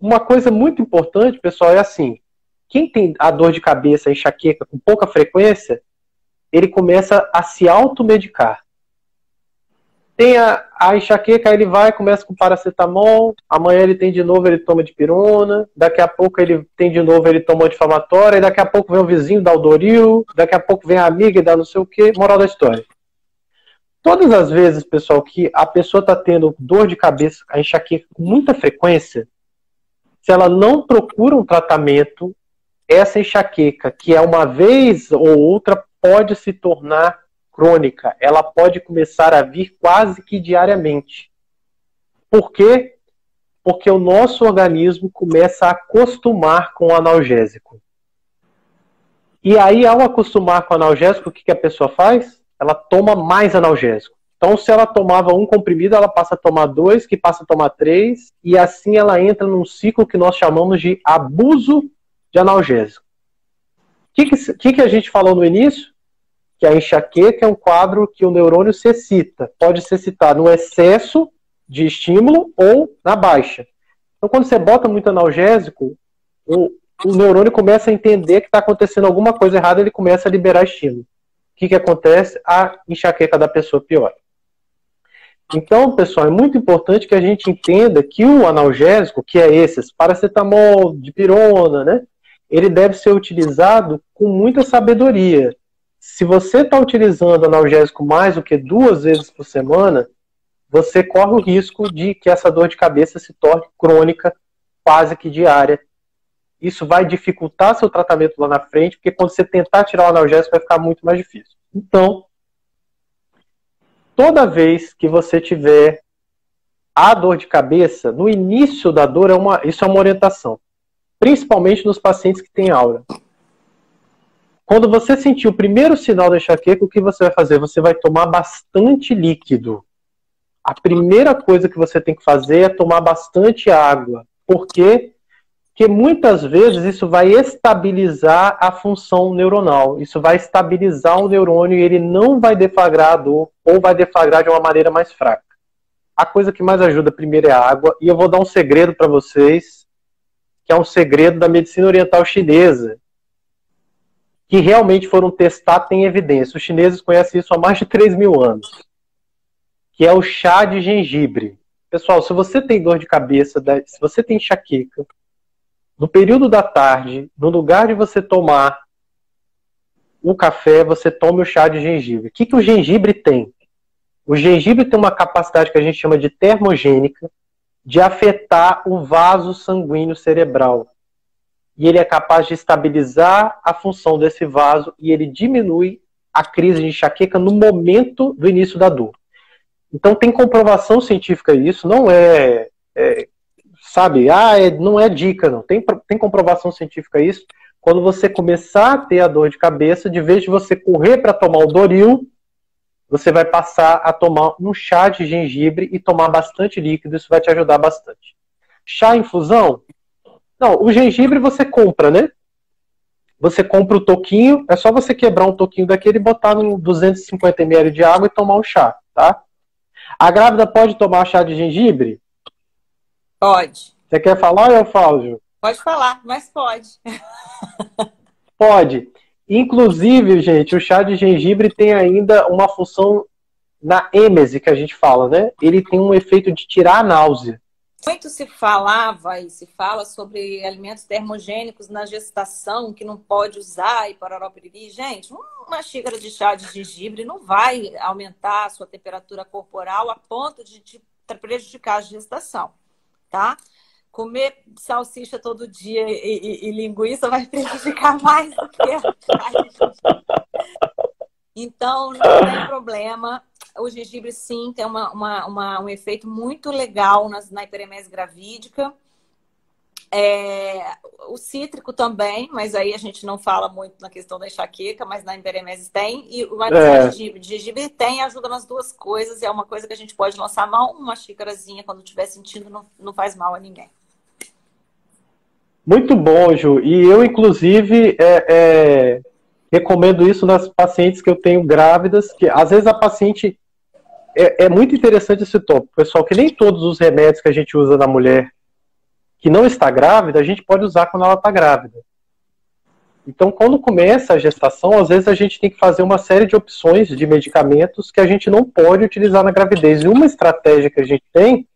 uma coisa muito importante, pessoal, é assim: quem tem a dor de cabeça, a enxaqueca com pouca frequência, ele começa a se automedicar. Tem a, a enxaqueca, ele vai, começa com paracetamol, amanhã ele tem de novo, ele toma de pirona, daqui a pouco ele tem de novo, ele toma anti-inflamatória, daqui a pouco vem o vizinho, dá o Doril, daqui a pouco vem a amiga e dá não sei o que, moral da história. Todas as vezes, pessoal, que a pessoa está tendo dor de cabeça, a enxaqueca com muita frequência, se ela não procura um tratamento, essa enxaqueca, que é uma vez ou outra, pode se tornar crônica. Ela pode começar a vir quase que diariamente. Por quê? Porque o nosso organismo começa a acostumar com o analgésico. E aí, ao acostumar com o analgésico, o que, que a pessoa faz? Ela toma mais analgésico. Então, se ela tomava um comprimido, ela passa a tomar dois, que passa a tomar três, e assim ela entra num ciclo que nós chamamos de abuso de analgésico. O que, que, que, a gente falou no início? Que a enxaqueca é um quadro que o neurônio se excita. Pode ser citado no excesso de estímulo ou na baixa. Então, quando você bota muito analgésico, o, o neurônio começa a entender que está acontecendo alguma coisa errada, ele começa a liberar estímulo. O que, que acontece? A enxaqueca da pessoa piora. Então, pessoal, é muito importante que a gente entenda que o analgésico, que é esses, paracetamol, dipirona, né? Ele deve ser utilizado com muita sabedoria. Se você está utilizando analgésico mais do que duas vezes por semana, você corre o risco de que essa dor de cabeça se torne crônica, quase que diária. Isso vai dificultar seu tratamento lá na frente, porque quando você tentar tirar o analgésico vai ficar muito mais difícil. Então, toda vez que você tiver a dor de cabeça, no início da dor, é uma, isso é uma orientação. Principalmente nos pacientes que têm aura. Quando você sentir o primeiro sinal da enxaqueca, o que você vai fazer? Você vai tomar bastante líquido. A primeira coisa que você tem que fazer é tomar bastante água. Por quê? Que muitas vezes isso vai estabilizar a função neuronal. Isso vai estabilizar o neurônio e ele não vai deflagrar a dor ou vai deflagrar de uma maneira mais fraca. A coisa que mais ajuda primeiro é a água e eu vou dar um segredo para vocês, que é um segredo da medicina oriental chinesa, que realmente foram testar, tem evidência. Os chineses conhecem isso há mais de 3 mil anos, que é o chá de gengibre. Pessoal, se você tem dor de cabeça, se você tem enxaqueca, no período da tarde, no lugar de você tomar o café, você tome o chá de gengibre. O que, que o gengibre tem? O gengibre tem uma capacidade que a gente chama de termogênica, de afetar o vaso sanguíneo cerebral. E ele é capaz de estabilizar a função desse vaso e ele diminui a crise de enxaqueca no momento do início da dor. Então tem comprovação científica isso, não é, é sabe? Ah, é, não é dica, não. Tem, tem comprovação científica isso. Quando você começar a ter a dor de cabeça, de vez de você correr para tomar o Doril, você vai passar a tomar um chá de gengibre e tomar bastante líquido. Isso vai te ajudar bastante. Chá infusão? Não, o gengibre você compra, né? Você compra o toquinho, é só você quebrar um toquinho daquele e botar no 250 ml de água e tomar um chá, tá? A grávida pode tomar chá de gengibre? Pode. Você quer falar ou eu falo, Pode falar, mas pode. pode. Inclusive, gente, o chá de gengibre tem ainda uma função na êmese que a gente fala, né? Ele tem um efeito de tirar a náusea. Muito se falava e se fala sobre alimentos termogênicos na gestação que não pode usar e pararopiriri. Gente, uma xícara de chá de gengibre não vai aumentar a sua temperatura corporal a ponto de te prejudicar a gestação tá? Comer salsicha todo dia e, e, e linguiça vai prejudicar mais do que a Então, não tem problema. O gengibre, sim, tem uma, uma, uma um efeito muito legal nas, na hiperemese gravídica. É, o cítrico também, mas aí a gente não fala muito na questão da enxaqueca, mas na emberemese tem. E o é. gengibre, gengibre tem, ajuda nas duas coisas. E é uma coisa que a gente pode lançar mão, uma xícarazinha quando estiver sentindo, não, não faz mal a ninguém. Muito bom, Ju. E eu, inclusive, é, é, recomendo isso nas pacientes que eu tenho grávidas, que às vezes a paciente. É, é muito interessante esse tópico, pessoal, que nem todos os remédios que a gente usa na mulher que não está grávida, a gente pode usar quando ela está grávida. Então, quando começa a gestação, às vezes a gente tem que fazer uma série de opções de medicamentos que a gente não pode utilizar na gravidez. E uma estratégia que a gente tem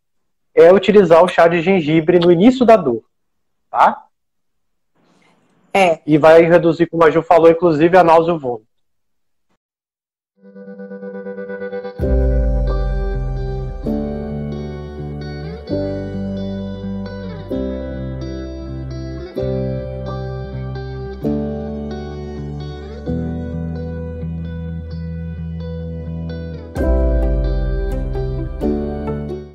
é utilizar o chá de gengibre no início da dor, tá? É. E vai reduzir, como a Ju falou, inclusive a náusea e o vômito.